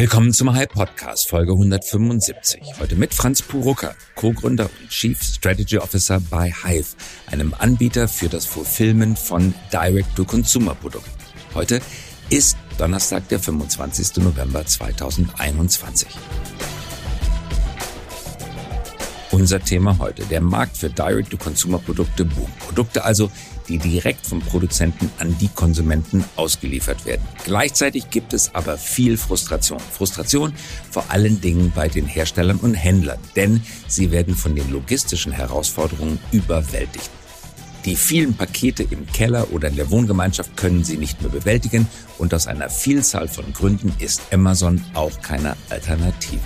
Willkommen zum Hype Podcast, Folge 175. Heute mit Franz Purucker, Co-Gründer und Chief Strategy Officer bei Hive, einem Anbieter für das Fulfillment von Direct-to-Consumer-Produkten. Heute ist Donnerstag, der 25. November 2021. Unser Thema heute, der Markt für Direct-to-Consumer-Produkte boomt. Produkte also, die direkt vom Produzenten an die Konsumenten ausgeliefert werden. Gleichzeitig gibt es aber viel Frustration. Frustration vor allen Dingen bei den Herstellern und Händlern, denn sie werden von den logistischen Herausforderungen überwältigt. Die vielen Pakete im Keller oder in der Wohngemeinschaft können sie nicht mehr bewältigen und aus einer Vielzahl von Gründen ist Amazon auch keine Alternative.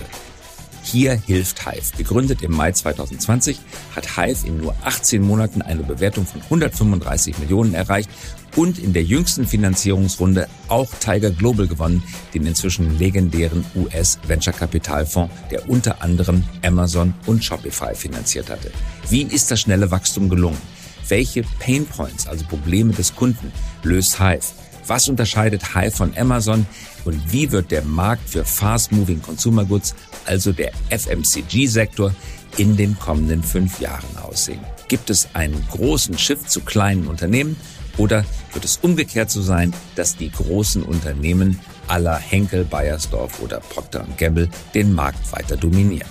Hier hilft Hive. Gegründet im Mai 2020 hat Hive in nur 18 Monaten eine Bewertung von 135 Millionen erreicht und in der jüngsten Finanzierungsrunde auch Tiger Global gewonnen, den inzwischen legendären US-Venture-Kapitalfonds, der unter anderem Amazon und Shopify finanziert hatte. Wie ist das schnelle Wachstum gelungen? Welche Pain Points, also Probleme des Kunden, löst Hive? Was unterscheidet Hive von Amazon? Und wie wird der Markt für Fast-Moving Consumer Goods, also der FMCG-Sektor, in den kommenden fünf Jahren aussehen? Gibt es einen großen Shift zu kleinen Unternehmen oder wird es umgekehrt so sein, dass die großen Unternehmen aller Henkel, Bayersdorf oder Procter Gamble den Markt weiter dominieren?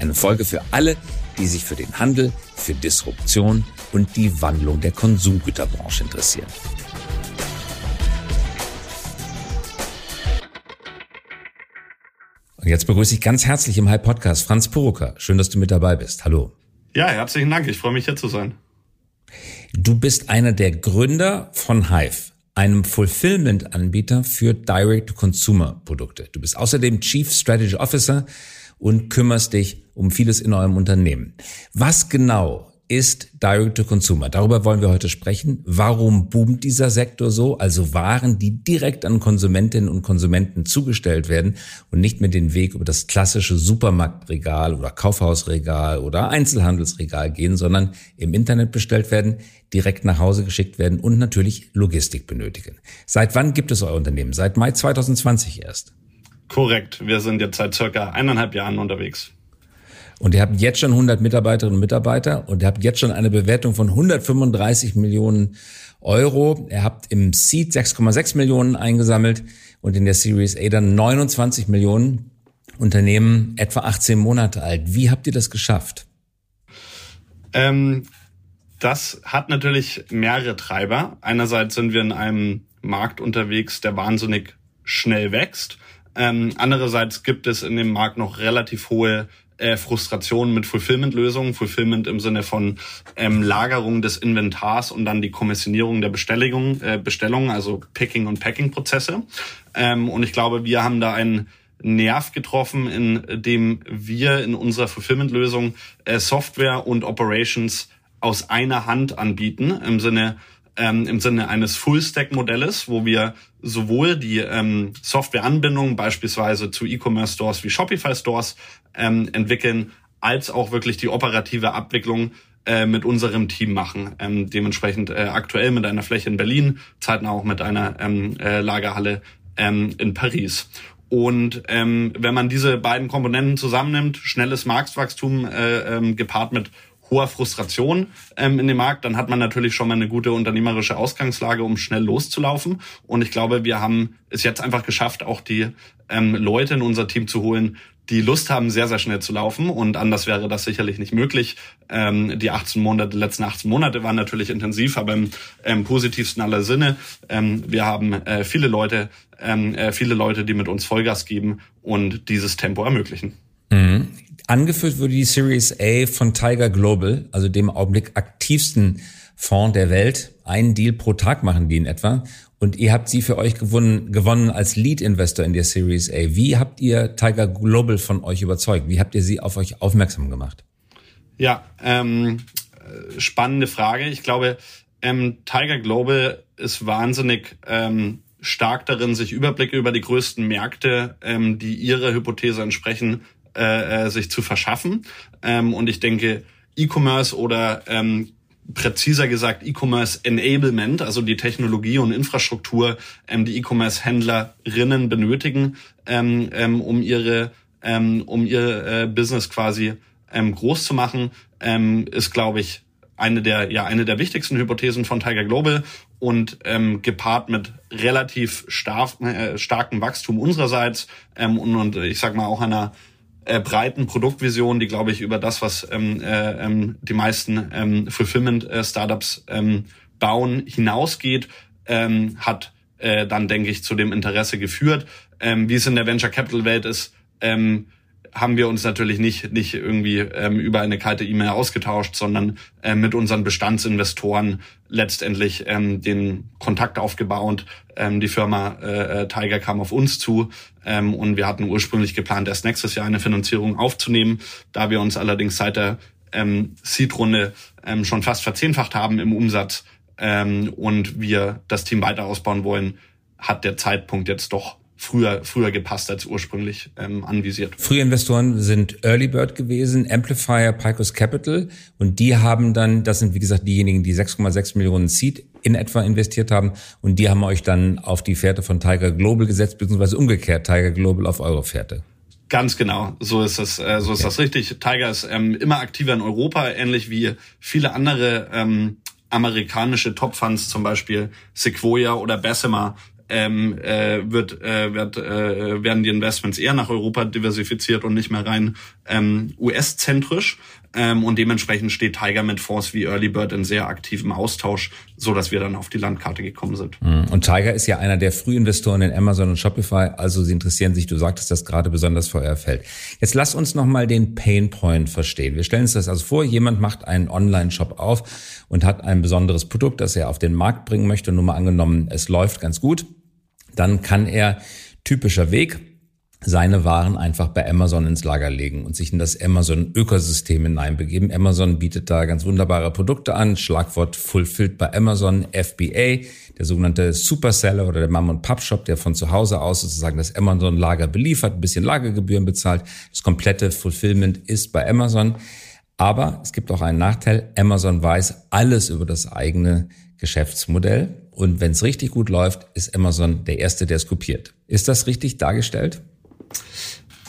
Eine Folge für alle, die sich für den Handel, für Disruption und die Wandlung der Konsumgüterbranche interessieren. Und jetzt begrüße ich ganz herzlich im Hype Podcast Franz Purucker. Schön, dass du mit dabei bist. Hallo. Ja, herzlichen Dank. Ich freue mich hier zu sein. Du bist einer der Gründer von Hive, einem Fulfillment-Anbieter für Direct-to-Consumer-Produkte. Du bist außerdem Chief Strategy Officer und kümmerst dich um vieles in eurem Unternehmen. Was genau ist Direct-to-Consumer. Darüber wollen wir heute sprechen. Warum boomt dieser Sektor so? Also Waren, die direkt an Konsumentinnen und Konsumenten zugestellt werden und nicht mehr den Weg über das klassische Supermarktregal oder Kaufhausregal oder Einzelhandelsregal gehen, sondern im Internet bestellt werden, direkt nach Hause geschickt werden und natürlich Logistik benötigen. Seit wann gibt es euer Unternehmen? Seit Mai 2020 erst. Korrekt. Wir sind jetzt seit circa eineinhalb Jahren unterwegs. Und ihr habt jetzt schon 100 Mitarbeiterinnen und Mitarbeiter und ihr habt jetzt schon eine Bewertung von 135 Millionen Euro. Ihr habt im Seed 6,6 Millionen eingesammelt und in der Series A dann 29 Millionen. Unternehmen etwa 18 Monate alt. Wie habt ihr das geschafft? Ähm, das hat natürlich mehrere Treiber. Einerseits sind wir in einem Markt unterwegs, der wahnsinnig schnell wächst. Ähm, andererseits gibt es in dem Markt noch relativ hohe äh, Frustration mit Fulfillment-Lösungen. Fulfillment im Sinne von ähm, Lagerung des Inventars und dann die Kommissionierung der Bestellung, äh, Bestellungen, also Picking- und Packing-Prozesse. Ähm, und ich glaube, wir haben da einen Nerv getroffen, in dem wir in unserer Fulfillment-Lösung äh, Software und Operations aus einer Hand anbieten, im Sinne ähm, im Sinne eines Full-Stack-Modells, wo wir sowohl die ähm, Softwareanbindung beispielsweise zu E-Commerce-Stores wie Shopify-Stores ähm, entwickeln, als auch wirklich die operative Abwicklung äh, mit unserem Team machen. Ähm, dementsprechend äh, aktuell mit einer Fläche in Berlin, zeitnah auch mit einer ähm, äh, Lagerhalle ähm, in Paris. Und ähm, wenn man diese beiden Komponenten zusammennimmt, schnelles Marktwachstum äh, ähm, gepaart mit hoher Frustration ähm, in dem Markt, dann hat man natürlich schon mal eine gute unternehmerische Ausgangslage, um schnell loszulaufen. Und ich glaube, wir haben es jetzt einfach geschafft, auch die ähm, Leute in unser Team zu holen, die Lust haben, sehr, sehr schnell zu laufen. Und anders wäre das sicherlich nicht möglich. Ähm, die 18 Monate, die letzten 18 Monate waren natürlich intensiv, aber im ähm, positivsten aller Sinne. Ähm, wir haben äh, viele Leute, ähm, äh, viele Leute, die mit uns Vollgas geben und dieses Tempo ermöglichen. Mhm. Angeführt wurde die Series A von Tiger Global, also dem Augenblick aktivsten Fonds der Welt. Einen Deal pro Tag machen die in etwa. Und ihr habt sie für euch gewonnen, gewonnen als Lead-Investor in der Series A. Wie habt ihr Tiger Global von euch überzeugt? Wie habt ihr sie auf euch aufmerksam gemacht? Ja, ähm, spannende Frage. Ich glaube, ähm, Tiger Global ist wahnsinnig ähm, stark darin, sich Überblicke über die größten Märkte, ähm, die ihrer Hypothese entsprechen, äh, äh, sich zu verschaffen. Ähm, und ich denke, E-Commerce oder ähm, präziser gesagt E-Commerce Enablement, also die Technologie und Infrastruktur, ähm, die E-Commerce-Händlerinnen benötigen, ähm, ähm, um ihre ähm, um ihr äh, Business quasi ähm, groß zu machen, ähm, ist, glaube ich, eine der ja eine der wichtigsten Hypothesen von Tiger Global und ähm, gepaart mit relativ stark, äh, starkem Wachstum unsererseits ähm, und, und ich sag mal auch einer äh, breiten Produktvision, die glaube ich über das, was ähm, äh, ähm, die meisten ähm, Fulfillment-Startups äh, ähm, bauen, hinausgeht, ähm, hat äh, dann denke ich zu dem Interesse geführt. Ähm, wie es in der Venture Capital Welt ist, ähm, haben wir uns natürlich nicht, nicht irgendwie ähm, über eine kalte E-Mail ausgetauscht, sondern äh, mit unseren Bestandsinvestoren letztendlich ähm, den Kontakt aufgebaut. Ähm, die Firma äh, äh, Tiger kam auf uns zu ähm, und wir hatten ursprünglich geplant, erst nächstes Jahr eine Finanzierung aufzunehmen. Da wir uns allerdings seit der ähm, Seed-Runde ähm, schon fast verzehnfacht haben im Umsatz ähm, und wir das Team weiter ausbauen wollen, hat der Zeitpunkt jetzt doch früher, früher gepasst als ursprünglich ähm, anvisiert. Frühe Investoren sind Early Bird gewesen, Amplifier, Picos Capital und die haben dann, das sind wie gesagt diejenigen, die 6,6 Millionen Seed in etwa investiert haben und die haben euch dann auf die Fährte von Tiger Global gesetzt, beziehungsweise umgekehrt Tiger Global auf eure Fährte. Ganz genau, so ist das, äh, so ist okay. das richtig. Tiger ist ähm, immer aktiver in Europa, ähnlich wie viele andere ähm, amerikanische Top-Funds, zum Beispiel Sequoia oder Bessemer, ähm, äh, wird, äh, wird, äh, werden die Investments eher nach Europa diversifiziert und nicht mehr rein ähm, US-zentrisch. Ähm, und dementsprechend steht Tiger mit Fonds wie Early Bird in sehr aktivem Austausch, so dass wir dann auf die Landkarte gekommen sind. Mhm. Und Tiger ist ja einer der Frühinvestoren in Amazon und Shopify, also sie interessieren sich, du sagtest das gerade besonders für euer Feld. Jetzt lass uns nochmal den Pain Point verstehen. Wir stellen uns das also vor, jemand macht einen Online-Shop auf und hat ein besonderes Produkt, das er auf den Markt bringen möchte. Nur mal angenommen, es läuft ganz gut dann kann er typischer Weg seine Waren einfach bei Amazon ins Lager legen und sich in das Amazon-Ökosystem hineinbegeben. Amazon bietet da ganz wunderbare Produkte an. Schlagwort Fulfilled bei Amazon, FBA, der sogenannte Superseller oder der Mom- und Pub-Shop, der von zu Hause aus sozusagen das Amazon-Lager beliefert, ein bisschen Lagergebühren bezahlt. Das komplette Fulfillment ist bei Amazon. Aber es gibt auch einen Nachteil. Amazon weiß alles über das eigene Geschäftsmodell. Und wenn es richtig gut läuft, ist Amazon der Erste, der es kopiert. Ist das richtig dargestellt?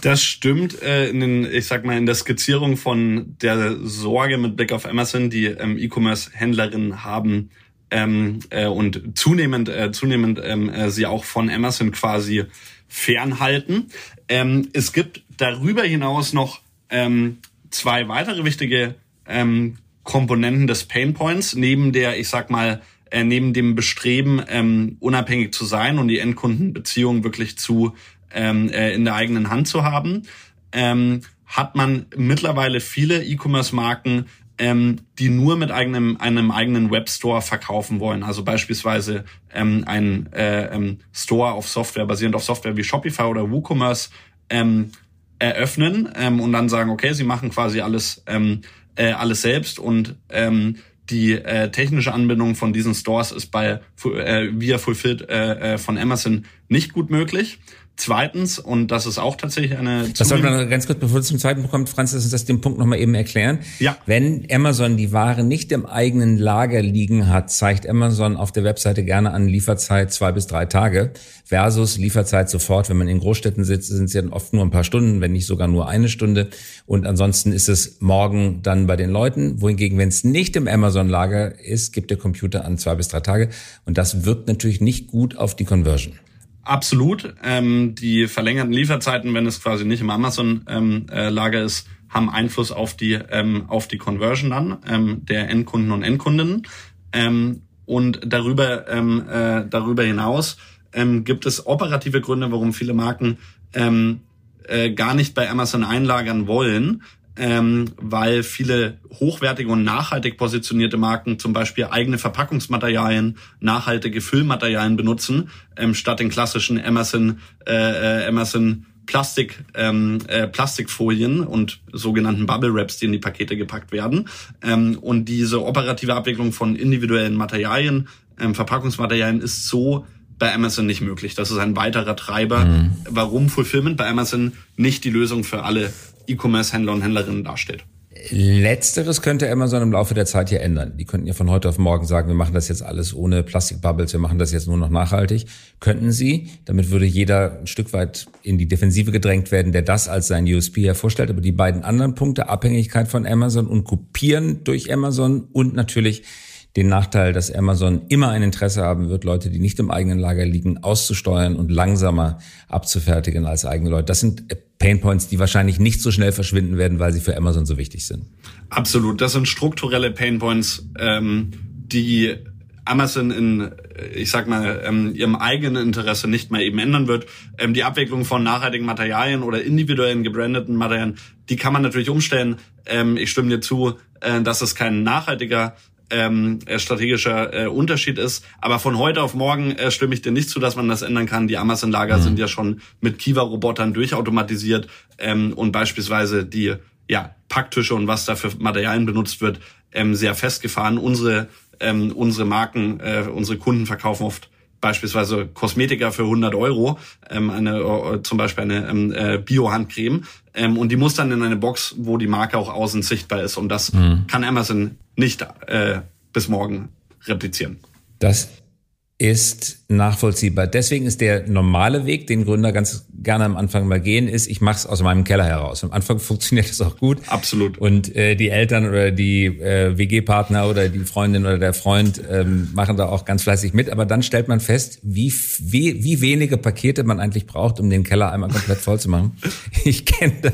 Das stimmt. Äh, in den, ich sag mal, in der Skizzierung von der Sorge mit Blick auf Amazon, die ähm, E-Commerce-Händlerinnen haben ähm, äh, und zunehmend, äh, zunehmend ähm, äh, sie auch von Amazon quasi fernhalten. Ähm, es gibt darüber hinaus noch ähm, zwei weitere wichtige ähm, Komponenten des Pain Points, neben der, ich sag mal, äh, neben dem Bestreben, ähm, unabhängig zu sein und die Endkundenbeziehung wirklich zu ähm, äh, in der eigenen Hand zu haben, ähm, hat man mittlerweile viele E-Commerce-Marken, ähm, die nur mit eigenem, einem eigenen Webstore verkaufen wollen. Also beispielsweise ähm, ein äh, ähm, Store auf Software, basierend auf Software wie Shopify oder WooCommerce ähm, eröffnen ähm, und dann sagen, okay, sie machen quasi alles, ähm, äh, alles selbst und ähm, die äh, technische Anbindung von diesen Stores ist bei äh, via Fulfilled äh, äh, von Amazon nicht gut möglich. Zweitens, und das ist auch tatsächlich eine... Das sollte man ganz kurz, bevor es zum zweiten kommt, Franz, lass uns das den Punkt nochmal eben erklären. Ja. Wenn Amazon die Ware nicht im eigenen Lager liegen hat, zeigt Amazon auf der Webseite gerne an Lieferzeit zwei bis drei Tage versus Lieferzeit sofort. Wenn man in Großstädten sitzt, sind es ja oft nur ein paar Stunden, wenn nicht sogar nur eine Stunde. Und ansonsten ist es morgen dann bei den Leuten. Wohingegen, wenn es nicht im Amazon-Lager ist, gibt der Computer an zwei bis drei Tage. Und das wirkt natürlich nicht gut auf die Conversion. Absolut. Ähm, die verlängerten Lieferzeiten, wenn es quasi nicht im Amazon-Lager ähm, äh, ist, haben Einfluss auf die ähm, auf die Conversion dann ähm, der Endkunden und Endkundinnen. Ähm, und darüber ähm, äh, darüber hinaus ähm, gibt es operative Gründe, warum viele Marken ähm, äh, gar nicht bei Amazon einlagern wollen, ähm, weil viele hochwertige und nachhaltig positionierte Marken zum Beispiel eigene Verpackungsmaterialien, nachhaltige Füllmaterialien benutzen, ähm, statt den klassischen Amazon, äh, Amazon äh, Plastik, ähm, äh, Plastikfolien und sogenannten Bubble Wraps, die in die Pakete gepackt werden. Ähm, und diese operative Abwicklung von individuellen Materialien, ähm, Verpackungsmaterialien ist so bei Amazon nicht möglich. Das ist ein weiterer Treiber, mhm. warum Fulfillment bei Amazon nicht die Lösung für alle E-Commerce-Händler und Händlerinnen darstellt. Letzteres könnte Amazon im Laufe der Zeit hier ändern. Die könnten ja von heute auf morgen sagen, wir machen das jetzt alles ohne Plastikbubbles, wir machen das jetzt nur noch nachhaltig. Könnten sie. Damit würde jeder ein Stück weit in die Defensive gedrängt werden, der das als sein USP hervorstellt. Aber die beiden anderen Punkte, Abhängigkeit von Amazon und Kopieren durch Amazon und natürlich den Nachteil, dass Amazon immer ein Interesse haben wird, Leute, die nicht im eigenen Lager liegen, auszusteuern und langsamer abzufertigen als eigene Leute. Das sind Painpoints, die wahrscheinlich nicht so schnell verschwinden werden, weil sie für Amazon so wichtig sind. Absolut. Das sind strukturelle Painpoints, ähm, die Amazon in, ich sag mal, ähm, ihrem eigenen Interesse nicht mehr eben ändern wird. Ähm, die Abwicklung von nachhaltigen Materialien oder individuellen gebrandeten Materialien, die kann man natürlich umstellen. Ähm, ich stimme dir zu, äh, dass es kein nachhaltiger ähm, äh, strategischer äh, Unterschied ist. Aber von heute auf morgen äh, stimme ich dir nicht zu, dass man das ändern kann. Die Amazon-Lager mhm. sind ja schon mit Kiva-Robotern durchautomatisiert ähm, und beispielsweise die ja, Packtische und was da für Materialien benutzt wird, ähm, sehr festgefahren. Unsere, ähm, unsere Marken, äh, unsere Kunden verkaufen oft beispielsweise Kosmetika für 100 Euro, ähm, eine, äh, zum Beispiel eine ähm, äh, Bio-Handcreme. Ähm, und die muss dann in eine Box, wo die Marke auch außen sichtbar ist. Und das mhm. kann Amazon nicht äh, bis morgen replizieren. Das ist nachvollziehbar. Deswegen ist der normale Weg, den Gründer ganz gerne am Anfang mal gehen, ist, ich mache es aus meinem Keller heraus. Am Anfang funktioniert das auch gut. Absolut. Und äh, die Eltern oder die äh, WG-Partner oder die Freundin oder der Freund ähm, machen da auch ganz fleißig mit. Aber dann stellt man fest, wie, wie, wie wenige Pakete man eigentlich braucht, um den Keller einmal komplett voll zu machen. Ich kenne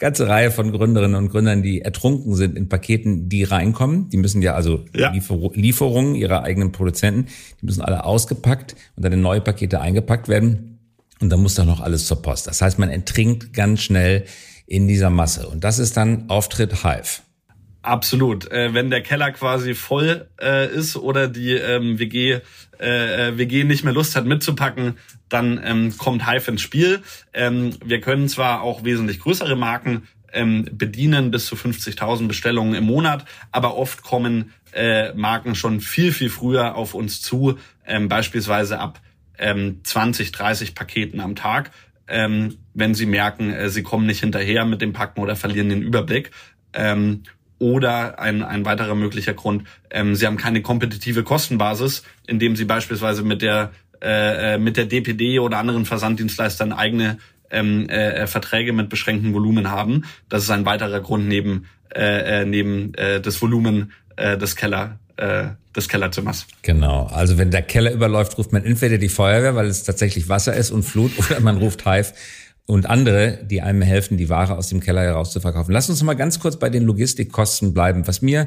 ganze Reihe von Gründerinnen und Gründern, die ertrunken sind in Paketen, die reinkommen. Die müssen ja also ja. Liefer Lieferungen ihrer eigenen Produzenten, die müssen alle ausgepackt und dann in neue Pakete eingepackt werden. Und dann muss da noch alles zur Post. Das heißt, man ertrinkt ganz schnell in dieser Masse. Und das ist dann Auftritt Hive. Absolut. Äh, wenn der Keller quasi voll äh, ist oder die ähm, WG äh, äh WG nicht mehr Lust hat mitzupacken, dann ähm, kommt Hive ins Spiel. Ähm, wir können zwar auch wesentlich größere Marken ähm, bedienen, bis zu 50.000 Bestellungen im Monat, aber oft kommen äh, Marken schon viel, viel früher auf uns zu, ähm, beispielsweise ab ähm, 20, 30 Paketen am Tag, ähm, wenn sie merken, äh, sie kommen nicht hinterher mit dem Packen oder verlieren den Überblick. Ähm, oder ein, ein weiterer möglicher Grund, ähm, sie haben keine kompetitive Kostenbasis, indem sie beispielsweise mit der äh, äh mit der DPD oder anderen Versanddienstleistern eigene ähm, äh, Verträge mit beschränktem Volumen haben. Das ist ein weiterer Grund neben äh, äh, neben äh, das Volumen äh, des Keller äh, des Kellerzimmers. Genau. Also wenn der Keller überläuft, ruft man entweder die Feuerwehr, weil es tatsächlich Wasser ist und Flut, oder man ruft Hive und andere, die einem helfen, die Ware aus dem Keller heraus zu verkaufen. Lass uns mal ganz kurz bei den Logistikkosten bleiben. Was mir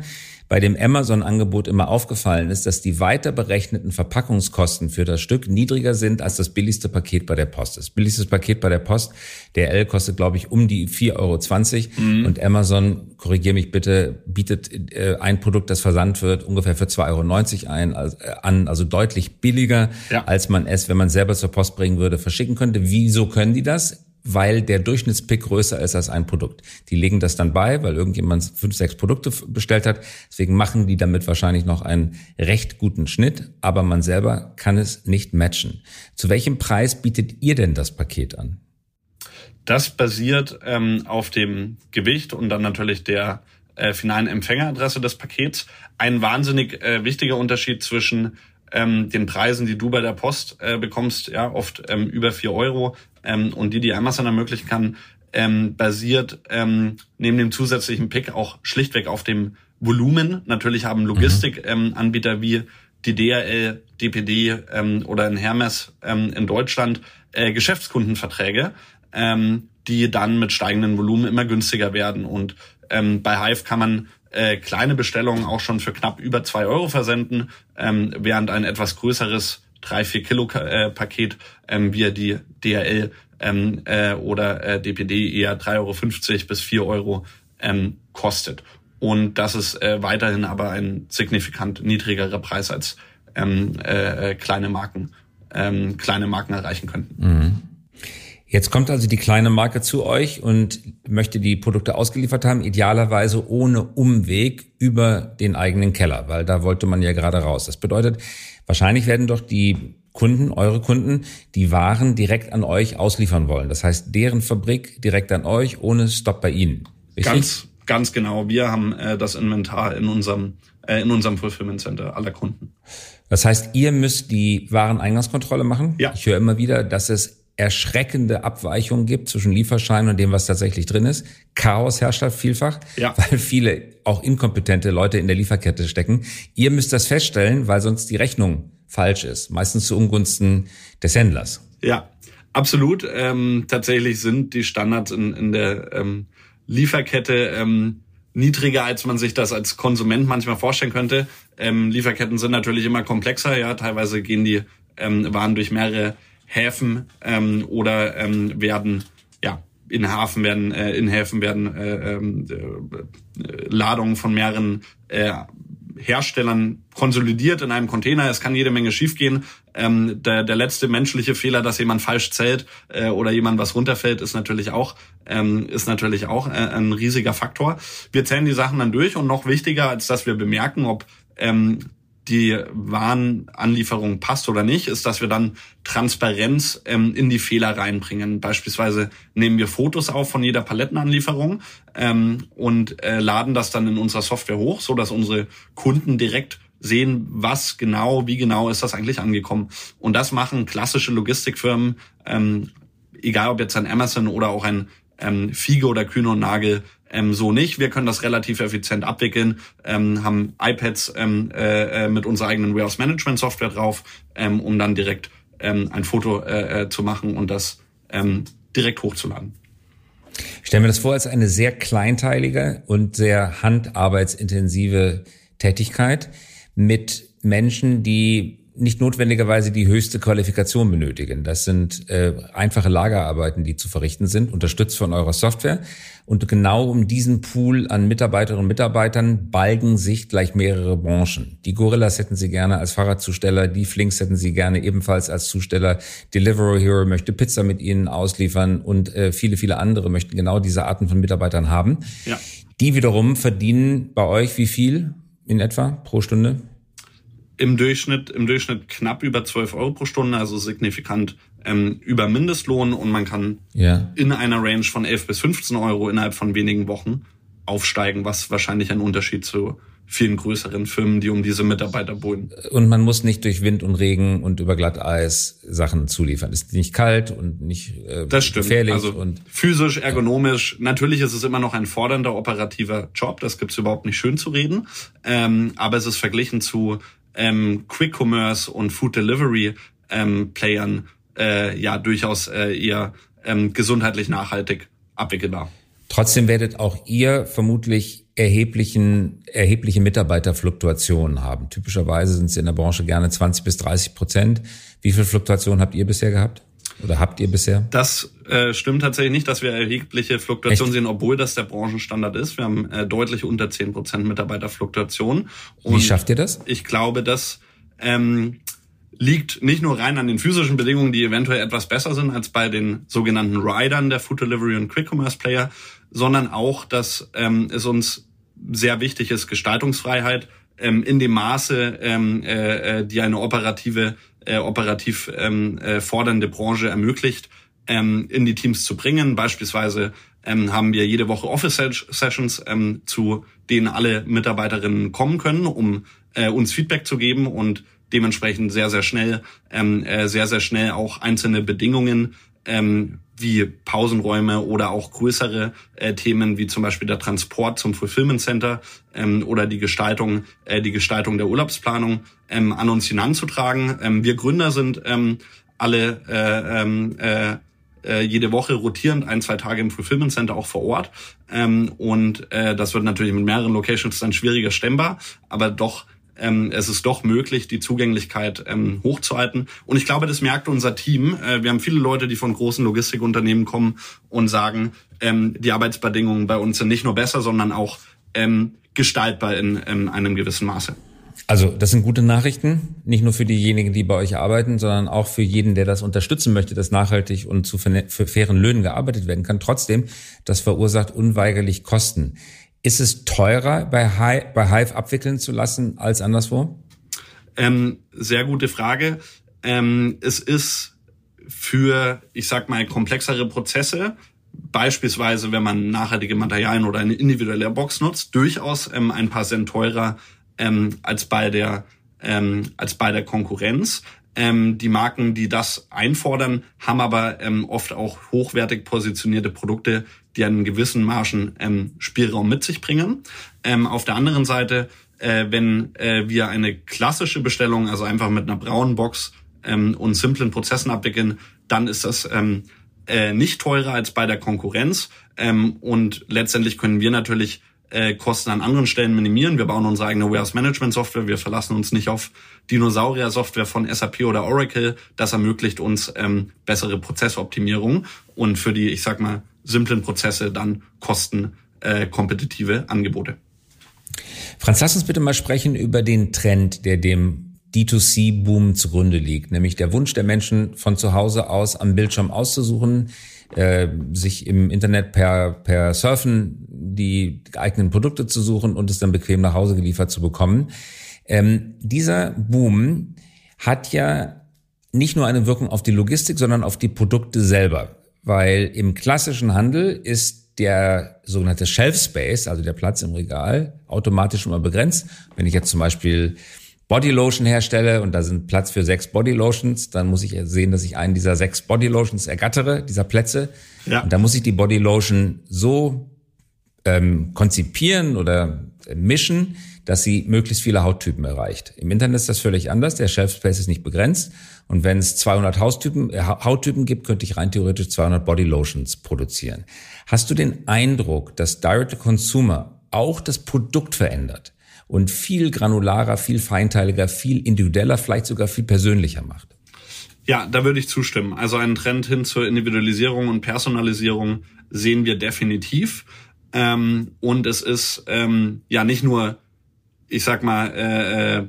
bei dem Amazon-Angebot immer aufgefallen ist, dass die weiter berechneten Verpackungskosten für das Stück niedriger sind als das billigste Paket bei der Post. Das billigste Paket bei der Post, der L kostet, glaube ich, um die 4,20 Euro. Mhm. Und Amazon, korrigiere mich bitte, bietet äh, ein Produkt, das versandt wird, ungefähr für 2,90 Euro ein, also, äh, an, also deutlich billiger, ja. als man es, wenn man selber zur Post bringen würde, verschicken könnte. Wieso können die das? Weil der Durchschnittspick größer ist als ein Produkt. Die legen das dann bei, weil irgendjemand fünf, sechs Produkte bestellt hat. Deswegen machen die damit wahrscheinlich noch einen recht guten Schnitt, aber man selber kann es nicht matchen. Zu welchem Preis bietet ihr denn das Paket an? Das basiert ähm, auf dem Gewicht und dann natürlich der äh, finalen Empfängeradresse des Pakets. Ein wahnsinnig äh, wichtiger Unterschied zwischen ähm, den Preisen, die du bei der Post äh, bekommst, ja, oft ähm, über vier Euro, ähm, und die, die Amazon ermöglichen kann, ähm, basiert ähm, neben dem zusätzlichen Pick auch schlichtweg auf dem Volumen. Natürlich haben Logistikanbieter mhm. ähm, wie die DRL, DPD ähm, oder in Hermes ähm, in Deutschland äh, Geschäftskundenverträge, ähm, die dann mit steigenden Volumen immer günstiger werden. Und ähm, bei Hive kann man äh, kleine Bestellungen auch schon für knapp über zwei Euro versenden, ähm, während ein etwas größeres 3, 4 Kilo äh, Paket ähm, via die DRL ähm, äh, oder äh, DPD eher 3,50 Euro bis 4 Euro ähm, kostet. Und das ist äh, weiterhin aber ein signifikant niedrigerer Preis als ähm, äh, äh kleine Marken, ähm, kleine Marken erreichen könnten. Mhm. Jetzt kommt also die kleine Marke zu euch und möchte die Produkte ausgeliefert haben, idealerweise ohne Umweg über den eigenen Keller, weil da wollte man ja gerade raus. Das bedeutet, wahrscheinlich werden doch die Kunden, eure Kunden, die Waren direkt an euch ausliefern wollen. Das heißt, deren Fabrik direkt an euch, ohne Stopp bei Ihnen. Richtig? Ganz Ganz genau. Wir haben äh, das Inventar in unserem äh, in unserem Fulfillment Center aller Kunden. Das heißt, ihr müsst die Wareneingangskontrolle machen. Ja. Ich höre immer wieder, dass es erschreckende Abweichungen gibt zwischen Lieferschein und dem, was tatsächlich drin ist. Chaos herrscht da vielfach, Ja. weil viele auch inkompetente Leute in der Lieferkette stecken. Ihr müsst das feststellen, weil sonst die Rechnung falsch ist, meistens zu Ungunsten des Händlers. Ja, absolut. Ähm, tatsächlich sind die Standards in, in der ähm, Lieferkette ähm, niedriger, als man sich das als Konsument manchmal vorstellen könnte. Ähm, Lieferketten sind natürlich immer komplexer. Ja, teilweise gehen die ähm, Waren durch mehrere Häfen ähm, oder ähm, werden ja in Hafen werden äh, in Häfen werden äh, ähm, äh, Ladungen von mehreren äh, Herstellern konsolidiert in einem Container. Es kann jede Menge schiefgehen. Ähm, der, der letzte menschliche Fehler, dass jemand falsch zählt äh, oder jemand was runterfällt, ist natürlich auch ähm, ist natürlich auch äh, ein riesiger Faktor. Wir zählen die Sachen dann durch und noch wichtiger, als dass wir bemerken, ob ähm, die Warenanlieferung passt oder nicht, ist, dass wir dann Transparenz ähm, in die Fehler reinbringen. Beispielsweise nehmen wir Fotos auf von jeder Palettenanlieferung ähm, und äh, laden das dann in unserer Software hoch, so dass unsere Kunden direkt sehen, was genau, wie genau ist das eigentlich angekommen. Und das machen klassische Logistikfirmen, ähm, egal ob jetzt ein Amazon oder auch ein ähm, Fiege oder Kühne und Nagel ähm, so nicht. Wir können das relativ effizient abwickeln, ähm, haben iPads ähm, äh, äh, mit unserer eigenen Warehouse Management Software drauf, ähm, um dann direkt ähm, ein Foto äh, äh, zu machen und das ähm, direkt hochzuladen. Ich stelle mir das vor als eine sehr kleinteilige und sehr handarbeitsintensive Tätigkeit mit Menschen, die nicht notwendigerweise die höchste Qualifikation benötigen. Das sind äh, einfache Lagerarbeiten, die zu verrichten sind, unterstützt von eurer Software. Und genau um diesen Pool an Mitarbeiterinnen und Mitarbeitern balgen sich gleich mehrere Branchen. Die Gorillas hätten sie gerne als Fahrradzusteller, die Flinks hätten sie gerne ebenfalls als Zusteller. Delivery Hero möchte Pizza mit ihnen ausliefern und äh, viele, viele andere möchten genau diese Arten von Mitarbeitern haben. Ja. Die wiederum verdienen bei euch wie viel in etwa pro Stunde? Im Durchschnitt, im Durchschnitt knapp über 12 Euro pro Stunde, also signifikant ähm, über Mindestlohn und man kann Ja. in einer Range von 11 bis 15 Euro innerhalb von wenigen Wochen aufsteigen, was wahrscheinlich ein Unterschied zu vielen größeren Firmen, die um diese Mitarbeiter buhlen. Und man muss nicht durch Wind und Regen und über Glatteis Sachen zuliefern. Es ist nicht kalt und nicht äh, Das stimmt. gefährlich. also und physisch, ergonomisch. Natürlich ist es immer noch ein fordernder operativer Job. Das gibt's überhaupt nicht schön zu reden. Ähm, aber es ist verglichen zu ähm, Quick Commerce und Food Delivery ähm, Playern äh, ja durchaus äh, eher ähm, gesundheitlich nachhaltig abwickelbar. trotzdem werdet auch ihr vermutlich erheblichen, erhebliche Mitarbeiterfluktuationen haben. Typischerweise sind sie in der Branche gerne 20 bis 30 Prozent. Wie viel Fluktuation habt ihr bisher gehabt? Oder habt ihr bisher? Das äh, stimmt tatsächlich nicht, dass wir erhebliche Fluktuationen Echt? sehen, obwohl das der Branchenstandard ist. Wir haben äh, deutlich unter 10% Mitarbeiterfluktuation. Wie schafft ihr das? Ich glaube, das ähm, liegt nicht nur rein an den physischen Bedingungen, die eventuell etwas besser sind als bei den sogenannten Riders der Food Delivery und Quick Commerce Player, sondern auch, dass ähm, es uns sehr wichtig ist, Gestaltungsfreiheit ähm, in dem Maße, ähm, äh, äh, die eine operative, äh, operativ ähm, äh, fordernde Branche ermöglicht, ähm, in die Teams zu bringen. Beispielsweise ähm, haben wir jede Woche Office-Sessions, ähm, zu denen alle Mitarbeiterinnen kommen können, um äh, uns Feedback zu geben und dementsprechend sehr, sehr schnell, ähm, äh, sehr, sehr schnell auch einzelne Bedingungen ähm, wie Pausenräume oder auch größere äh, Themen wie zum Beispiel der Transport zum Fulfillment Center ähm, oder die Gestaltung, äh, die Gestaltung der Urlaubsplanung ähm, an uns hinanzutragen. Ähm, wir Gründer sind ähm, alle äh, ähm, äh, äh, jede Woche rotierend ein, zwei Tage im Fulfillment Center auch vor Ort. Ähm, und äh, das wird natürlich mit mehreren Locations dann schwieriger stemmbar, aber doch ähm, es ist doch möglich, die Zugänglichkeit ähm, hochzuhalten. Und ich glaube, das merkt unser Team. Äh, wir haben viele Leute, die von großen Logistikunternehmen kommen und sagen, ähm, die Arbeitsbedingungen bei uns sind nicht nur besser, sondern auch ähm, gestaltbar in, in einem gewissen Maße. Also, das sind gute Nachrichten, nicht nur für diejenigen, die bei euch arbeiten, sondern auch für jeden, der das unterstützen möchte, dass nachhaltig und zu für fairen Löhnen gearbeitet werden kann. Trotzdem, das verursacht unweigerlich Kosten. Ist es teurer, bei Hive, bei Hive abwickeln zu lassen als anderswo? Ähm, sehr gute Frage. Ähm, es ist für, ich sag mal, komplexere Prozesse beispielsweise, wenn man nachhaltige Materialien oder eine individuelle Box nutzt, durchaus ähm, ein paar Cent teurer ähm, als bei der ähm, als bei der Konkurrenz. Ähm, die Marken, die das einfordern, haben aber ähm, oft auch hochwertig positionierte Produkte, die einen gewissen Margen ähm, Spielraum mit sich bringen. Ähm, auf der anderen Seite, äh, wenn äh, wir eine klassische Bestellung, also einfach mit einer braunen Box ähm, und simplen Prozessen abwickeln, dann ist das ähm, äh, nicht teurer als bei der Konkurrenz. Und letztendlich können wir natürlich äh, Kosten an anderen Stellen minimieren. Wir bauen unsere eigene Warehouse Management Software. Wir verlassen uns nicht auf Dinosaurier Software von SAP oder Oracle. Das ermöglicht uns ähm, bessere Prozessoptimierung und für die, ich sag mal, simplen Prozesse dann kostenkompetitive äh, Angebote. Franz, lass uns bitte mal sprechen über den Trend, der dem D2C-Boom zugrunde liegt, nämlich der Wunsch der Menschen von zu Hause aus am Bildschirm auszusuchen, äh, sich im Internet per, per Surfen die eigenen Produkte zu suchen und es dann bequem nach Hause geliefert zu bekommen. Ähm, dieser Boom hat ja nicht nur eine Wirkung auf die Logistik, sondern auf die Produkte selber. Weil im klassischen Handel ist der sogenannte Shelf Space, also der Platz im Regal, automatisch immer begrenzt. Wenn ich jetzt zum Beispiel Bodylotion herstelle und da sind Platz für sechs Bodylotions, dann muss ich sehen, dass ich einen dieser sechs Bodylotions ergattere, dieser Plätze. Ja. Und da muss ich die Bodylotion so ähm, konzipieren oder mischen, dass sie möglichst viele Hauttypen erreicht. Im Internet ist das völlig anders. Der Shelf Space ist nicht begrenzt. Und wenn es 200 Haustypen, äh, Hauttypen gibt, könnte ich rein theoretisch 200 Body Lotions produzieren. Hast du den Eindruck, dass Direct-to-Consumer auch das Produkt verändert und viel granularer, viel feinteiliger, viel individueller, vielleicht sogar viel persönlicher macht? Ja, da würde ich zustimmen. Also einen Trend hin zur Individualisierung und Personalisierung sehen wir definitiv. Ähm, und es ist ähm, ja nicht nur, ich sag mal, äh, äh,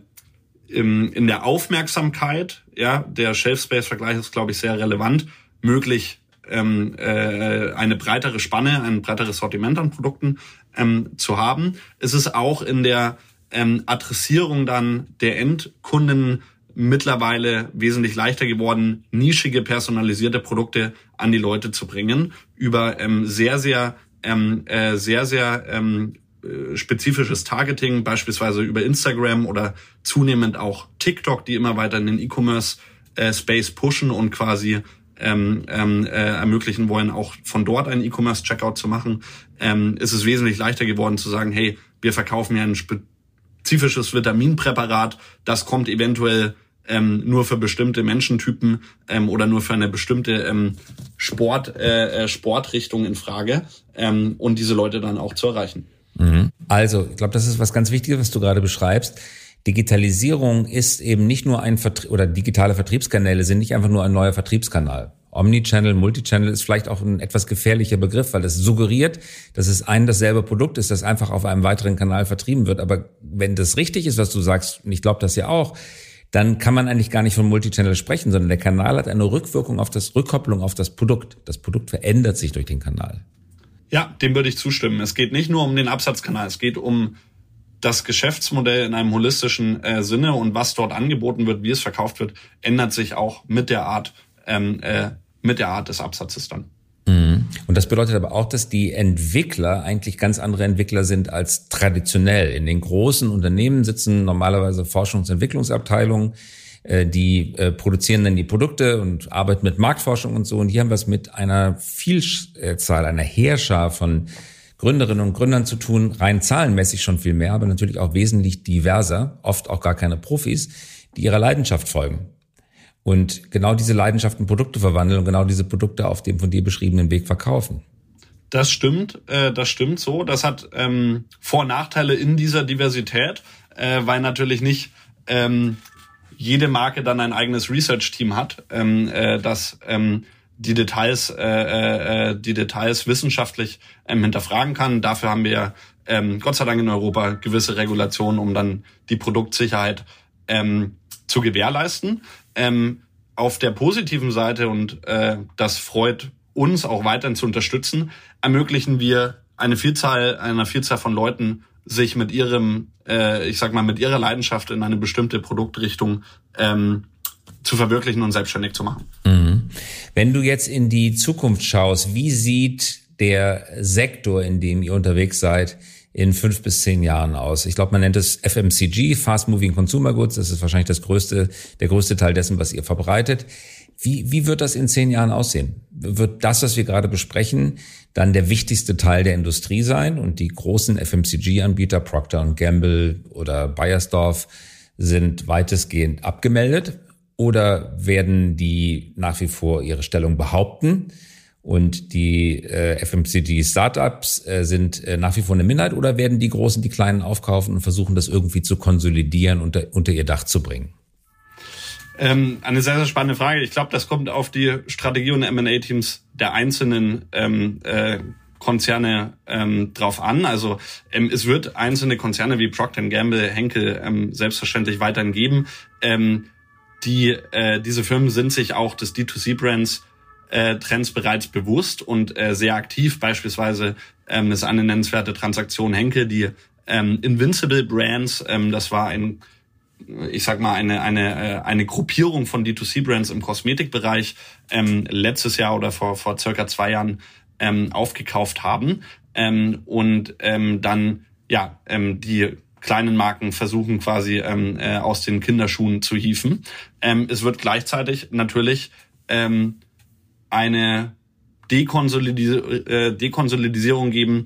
im, in der Aufmerksamkeit, ja, der Shelf Space Vergleich ist, glaube ich, sehr relevant, möglich ähm, äh, eine breitere Spanne, ein breiteres Sortiment an Produkten ähm, zu haben. Es ist auch in der ähm, Adressierung dann der Endkunden mittlerweile wesentlich leichter geworden, nischige, personalisierte Produkte an die Leute zu bringen über ähm, sehr, sehr ähm, äh, sehr, sehr ähm, äh, spezifisches Targeting, beispielsweise über Instagram oder zunehmend auch TikTok, die immer weiter in den E-Commerce äh, Space pushen und quasi ähm, ähm, äh, ermöglichen wollen, auch von dort einen E-Commerce-Checkout zu machen, ähm, ist es wesentlich leichter geworden zu sagen, hey, wir verkaufen ja ein spezifisches Vitaminpräparat, das kommt eventuell ähm, nur für bestimmte Menschentypen ähm, oder nur für eine bestimmte ähm, Sport, äh, äh, Sportrichtung in Frage ähm, und diese Leute dann auch zu erreichen. Mhm. Also, ich glaube, das ist was ganz Wichtiges, was du gerade beschreibst. Digitalisierung ist eben nicht nur ein Vertrie oder digitale Vertriebskanäle sind nicht einfach nur ein neuer Vertriebskanal. Omnichannel, Multichannel ist vielleicht auch ein etwas gefährlicher Begriff, weil es suggeriert, dass es ein dasselbe Produkt ist, das einfach auf einem weiteren Kanal vertrieben wird. Aber wenn das richtig ist, was du sagst, und ich glaube das ja auch, dann kann man eigentlich gar nicht von Multichannel sprechen, sondern der Kanal hat eine Rückwirkung auf das Rückkopplung auf das Produkt. Das Produkt verändert sich durch den Kanal. Ja, dem würde ich zustimmen. Es geht nicht nur um den Absatzkanal, es geht um das Geschäftsmodell in einem holistischen äh, Sinne und was dort angeboten wird, wie es verkauft wird, ändert sich auch mit der Art ähm, äh, mit der Art des Absatzes dann. Mhm. Und das bedeutet aber auch, dass die Entwickler eigentlich ganz andere Entwickler sind als traditionell. In den großen Unternehmen sitzen normalerweise Forschungs- und Entwicklungsabteilungen, äh, die äh, produzieren dann die Produkte und arbeiten mit Marktforschung und so. Und hier haben wir es mit einer Vielzahl, einer Heerschar von Gründerinnen und Gründern zu tun, rein zahlenmäßig schon viel mehr, aber natürlich auch wesentlich diverser, oft auch gar keine Profis, die ihrer Leidenschaft folgen und genau diese Leidenschaften Produkte verwandeln und genau diese Produkte auf dem von dir beschriebenen Weg verkaufen. Das stimmt, äh, das stimmt so. Das hat ähm, Vor- und Nachteile in dieser Diversität, äh, weil natürlich nicht ähm, jede Marke dann ein eigenes Research-Team hat, ähm, äh, das ähm, die Details, äh, äh, äh die Details wissenschaftlich ähm, hinterfragen kann. Dafür haben wir ähm, Gott sei Dank in Europa gewisse Regulationen, um dann die Produktsicherheit ähm, zu gewährleisten. Ähm, auf der positiven Seite, und äh, das freut uns auch weiterhin zu unterstützen, ermöglichen wir eine Vielzahl, einer Vielzahl von Leuten, sich mit ihrem, äh, ich sag mal, mit ihrer Leidenschaft in eine bestimmte Produktrichtung ähm, zu verwirklichen und selbstständig zu machen. Mhm. Wenn du jetzt in die Zukunft schaust, wie sieht der Sektor, in dem ihr unterwegs seid, in fünf bis zehn Jahren aus? Ich glaube, man nennt es FMCG, Fast Moving Consumer Goods. Das ist wahrscheinlich das größte, der größte Teil dessen, was ihr verbreitet. Wie, wie wird das in zehn Jahren aussehen? Wird das, was wir gerade besprechen, dann der wichtigste Teil der Industrie sein und die großen FMCG-Anbieter Procter Gamble oder Bayersdorf sind weitestgehend abgemeldet? Oder werden die nach wie vor ihre Stellung behaupten? Und die äh, FMCG-Startups äh, sind äh, nach wie vor eine Minderheit oder werden die Großen die Kleinen aufkaufen und versuchen, das irgendwie zu konsolidieren und unter, unter ihr Dach zu bringen? Ähm, eine sehr, sehr spannende Frage. Ich glaube, das kommt auf die Strategie und M&A-Teams der einzelnen ähm, äh, Konzerne ähm, drauf an. Also ähm, es wird einzelne Konzerne wie Procter Gamble, Henkel ähm, selbstverständlich weiterhin geben. Ähm, die äh, diese Firmen sind sich auch des D2C-Brands äh, Trends bereits bewusst und äh, sehr aktiv. Beispielsweise ähm, ist eine nennenswerte Transaktion Henke, die ähm, Invincible Brands, ähm, das war ein ich sag mal, eine, eine, äh, eine Gruppierung von D2C-Brands im Kosmetikbereich ähm, letztes Jahr oder vor, vor circa zwei Jahren ähm, aufgekauft haben ähm, und ähm, dann ja ähm, die kleinen Marken versuchen quasi ähm, äh, aus den Kinderschuhen zu hieven. Ähm, es wird gleichzeitig natürlich ähm, eine Dekonsolidis äh, Dekonsolidisierung geben,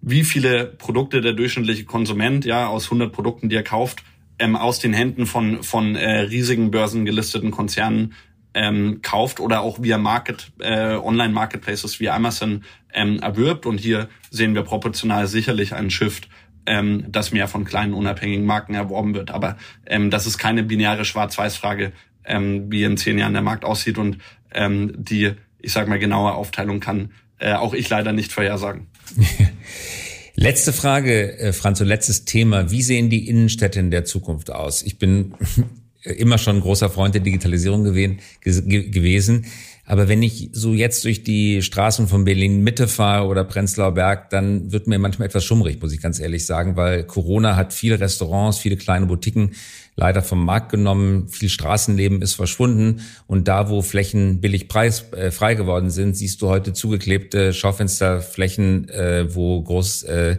wie viele Produkte der durchschnittliche Konsument ja aus 100 Produkten, die er kauft, ähm, aus den Händen von von äh, riesigen börsengelisteten Konzernen ähm, kauft oder auch via Market äh, Online Marketplaces wie Amazon ähm, erwirbt. Und hier sehen wir proportional sicherlich einen Shift ähm, dass mehr von kleinen unabhängigen Marken erworben wird. Aber ähm, das ist keine binäre Schwarz-Weiß-Frage ähm, wie in zehn Jahren der Markt aussieht. Und ähm, die ich sage mal, genaue Aufteilung kann äh, auch ich leider nicht vorhersagen. Letzte Frage, äh, Franz, und letztes Thema. Wie sehen die Innenstädte in der Zukunft aus? Ich bin immer schon großer Freund der Digitalisierung gewesen. Aber wenn ich so jetzt durch die Straßen von Berlin Mitte fahre oder Prenzlauer Berg, dann wird mir manchmal etwas schummrig, muss ich ganz ehrlich sagen, weil Corona hat viele Restaurants, viele kleine Boutiquen leider vom Markt genommen. Viel Straßenleben ist verschwunden. Und da, wo Flächen billig preis, äh, geworden sind, siehst du heute zugeklebte Schaufensterflächen, äh, wo groß äh,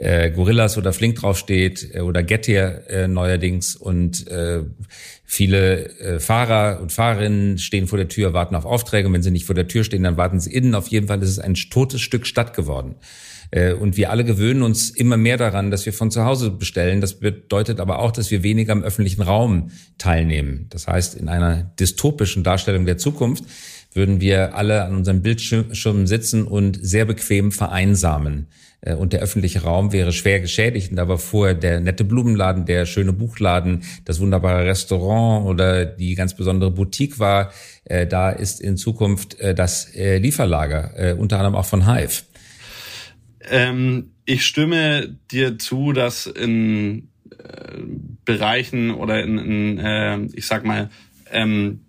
äh, Gorillas oder Flink draufsteht äh, oder Getir äh, neuerdings. Und äh, viele äh, Fahrer und Fahrerinnen stehen vor der Tür, warten auf Aufträge. Und wenn sie nicht vor der Tür stehen, dann warten sie innen. Auf jeden Fall ist es ein totes Stück Stadt geworden. Äh, und wir alle gewöhnen uns immer mehr daran, dass wir von zu Hause bestellen. Das bedeutet aber auch, dass wir weniger im öffentlichen Raum teilnehmen. Das heißt, in einer dystopischen Darstellung der Zukunft würden wir alle an unseren Bildschirmen sitzen und sehr bequem vereinsamen. Äh, und der öffentliche Raum wäre schwer geschädigt. Und da war vorher der nette Blumenladen, der schöne Buchladen, das wunderbare Restaurant oder die ganz besondere Boutique war. Äh, da ist in Zukunft das Lieferlager, unter anderem auch von Hive. Ähm, ich stimme dir zu, dass in äh, Bereichen oder in, in äh, ich sag mal, ähm,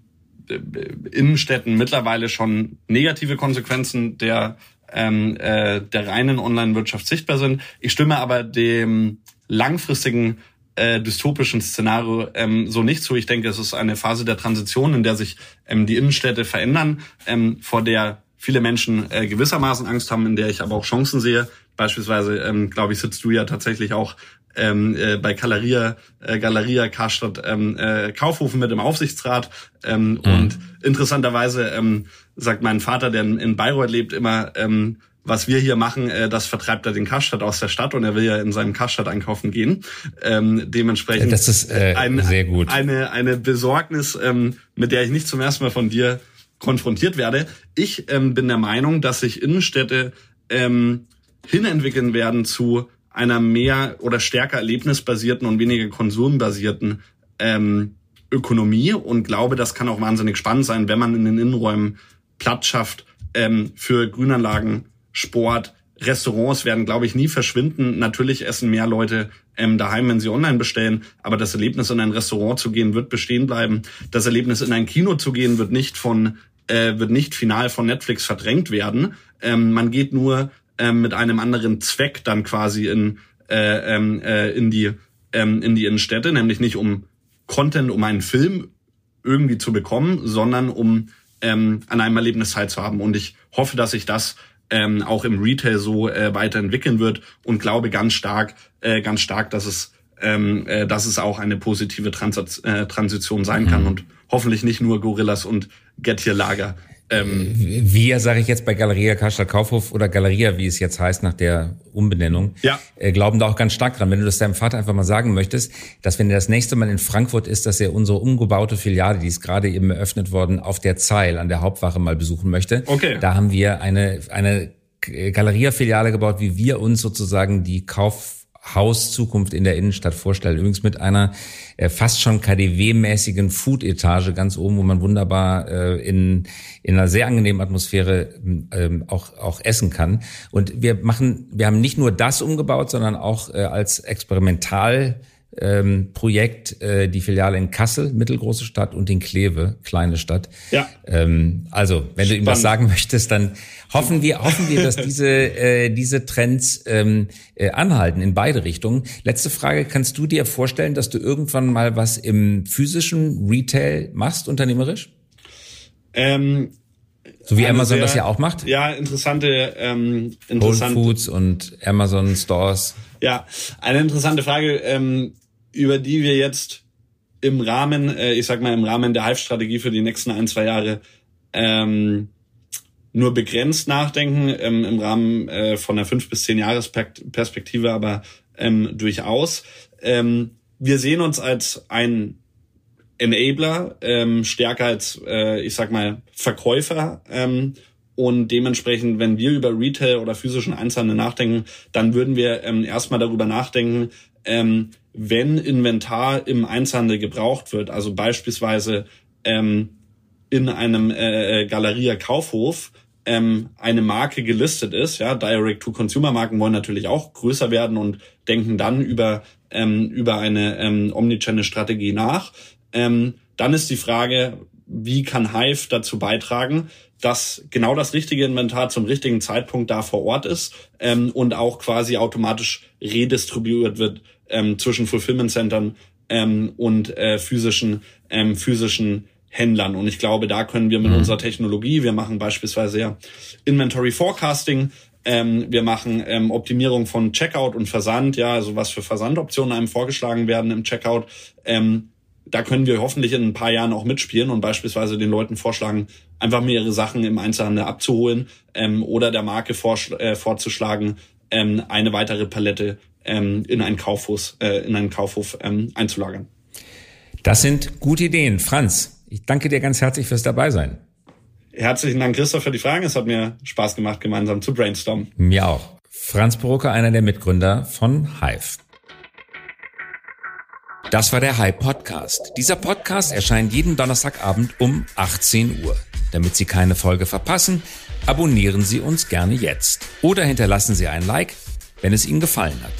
Innenstädten mittlerweile schon negative Konsequenzen der ähm, äh, der reinen Online-Wirtschaft sichtbar sind. Ich stimme aber dem langfristigen äh, dystopischen Szenario ähm, so nicht zu. Ich denke, es ist eine Phase der Transition, in der sich ähm, die Innenstädte verändern, ähm, vor der viele Menschen äh, gewissermaßen Angst haben, in der ich aber auch Chancen sehe. Beispielsweise, ähm, glaube ich, sitzt du ja tatsächlich auch ähm, äh, bei Galeria, äh, Galeria Karstadt ähm, äh, Kaufhofen mit im Aufsichtsrat. Ähm, mhm. Und interessanterweise ähm, sagt mein Vater, der in, in Bayreuth lebt, immer, ähm, was wir hier machen, äh, das vertreibt er den Karstadt aus der Stadt und er will ja in seinem Karstadt einkaufen gehen. Ähm, dementsprechend das ist äh, ein, sehr gut. eine eine Besorgnis, ähm, mit der ich nicht zum ersten Mal von dir konfrontiert werde. Ich ähm, bin der Meinung, dass sich Innenstädte ähm, hinentwickeln werden zu einer mehr oder stärker erlebnisbasierten und weniger konsumbasierten ähm, Ökonomie und glaube, das kann auch wahnsinnig spannend sein, wenn man in den Innenräumen Platz schafft ähm, für Grünanlagen, Sport, Restaurants werden, glaube ich, nie verschwinden. Natürlich essen mehr Leute ähm, daheim, wenn sie online bestellen, aber das Erlebnis, in ein Restaurant zu gehen, wird bestehen bleiben. Das Erlebnis, in ein Kino zu gehen, wird nicht von äh, wird nicht final von Netflix verdrängt werden. Ähm, man geht nur ähm, mit einem anderen Zweck dann quasi in, äh, ähm, äh, in, die, ähm, in die Innenstädte, nämlich nicht um Content, um einen Film irgendwie zu bekommen, sondern um ähm, an einem Erlebnis teilzuhaben. Und ich hoffe, dass sich das ähm, auch im Retail so äh, weiterentwickeln wird und glaube ganz stark, äh, ganz stark, dass es ähm, äh, dass es auch eine positive Trans äh, Transition sein kann mhm. und hoffentlich nicht nur Gorillas und Get Your Lager ähm, Wir, sage ich jetzt bei Galeria Karstadt Kaufhof oder Galeria, wie es jetzt heißt nach der Umbenennung, ja. äh, glauben da auch ganz stark dran. Wenn du das deinem Vater einfach mal sagen möchtest, dass wenn er das nächste Mal in Frankfurt ist, dass er unsere umgebaute Filiale, die ist gerade eben eröffnet worden, auf der Zeil an der Hauptwache mal besuchen möchte. Okay. Da haben wir eine, eine Galeria-Filiale gebaut, wie wir uns sozusagen die Kauf Hauszukunft in der Innenstadt vorstellen. Übrigens mit einer äh, fast schon KDW-mäßigen Food-Etage ganz oben, wo man wunderbar äh, in, in einer sehr angenehmen Atmosphäre ähm, auch, auch essen kann. Und wir machen, wir haben nicht nur das umgebaut, sondern auch äh, als Experimental ähm, Projekt äh, die Filiale in Kassel, mittelgroße Stadt, und in Kleve, kleine Stadt. Ja. Ähm, also, wenn Spannend. du ihm das sagen möchtest, dann hoffen wir, hoffen wir, dass diese äh, diese Trends ähm, äh, anhalten in beide Richtungen. Letzte Frage: Kannst du dir vorstellen, dass du irgendwann mal was im physischen Retail machst, unternehmerisch? Ähm, so wie Amazon sehr, das ja auch macht? Ja, interessante, ähm, interessante Whole Foods und Amazon Stores. Ja, eine interessante Frage. Ähm, über die wir jetzt im Rahmen, äh, ich sag mal im Rahmen der Hive-Strategie für die nächsten ein, zwei Jahre ähm, nur begrenzt nachdenken, ähm, im Rahmen äh, von einer fünf bis zehn Jahresperspektive aber ähm, durchaus. Ähm, wir sehen uns als ein Enabler, ähm, stärker als, äh, ich sag mal, Verkäufer. Ähm, und dementsprechend, wenn wir über Retail oder physischen Einzelhandel nachdenken, dann würden wir ähm, erstmal darüber nachdenken, ähm, wenn Inventar im Einzelhandel gebraucht wird, also beispielsweise ähm, in einem äh, äh, Galeria Kaufhof ähm, eine Marke gelistet ist, ja, Direct-to-Consumer-Marken wollen natürlich auch größer werden und denken dann über ähm, über eine ähm, Omnichannel-Strategie nach. Ähm, dann ist die Frage, wie kann Hive dazu beitragen, dass genau das richtige Inventar zum richtigen Zeitpunkt da vor Ort ist ähm, und auch quasi automatisch redistribuiert wird ähm, zwischen Fulfillment Centern ähm, und äh, physischen ähm, physischen Händlern. Und ich glaube, da können wir mit mhm. unserer Technologie, wir machen beispielsweise ja Inventory Forecasting, ähm, wir machen ähm, Optimierung von Checkout und Versand, ja, also was für Versandoptionen einem vorgeschlagen werden im Checkout. Ähm, da können wir hoffentlich in ein paar Jahren auch mitspielen und beispielsweise den Leuten vorschlagen, einfach mehrere Sachen im Einzelhandel abzuholen ähm, oder der Marke äh, vorzuschlagen, ähm, eine weitere Palette ähm, in einen Kaufhof, äh, in einen Kaufhof ähm, einzulagern. Das sind gute Ideen. Franz, ich danke dir ganz herzlich fürs Dabeisein. Herzlichen Dank, Christoph, für die Fragen. Es hat mir Spaß gemacht, gemeinsam zu brainstormen. Mir auch. Franz Brucker, einer der Mitgründer von Hive. Das war der Hive Podcast. Dieser Podcast erscheint jeden Donnerstagabend um 18 Uhr. Damit Sie keine Folge verpassen, abonnieren Sie uns gerne jetzt oder hinterlassen Sie ein Like wenn es Ihnen gefallen hat.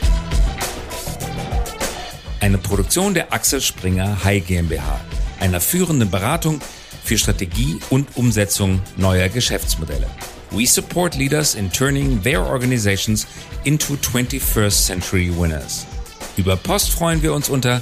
Eine Produktion der Axel Springer High GmbH, einer führenden Beratung für Strategie und Umsetzung neuer Geschäftsmodelle. We support leaders in turning their organizations into 21st century winners. Über Post freuen wir uns unter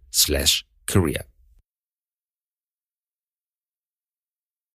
slash career.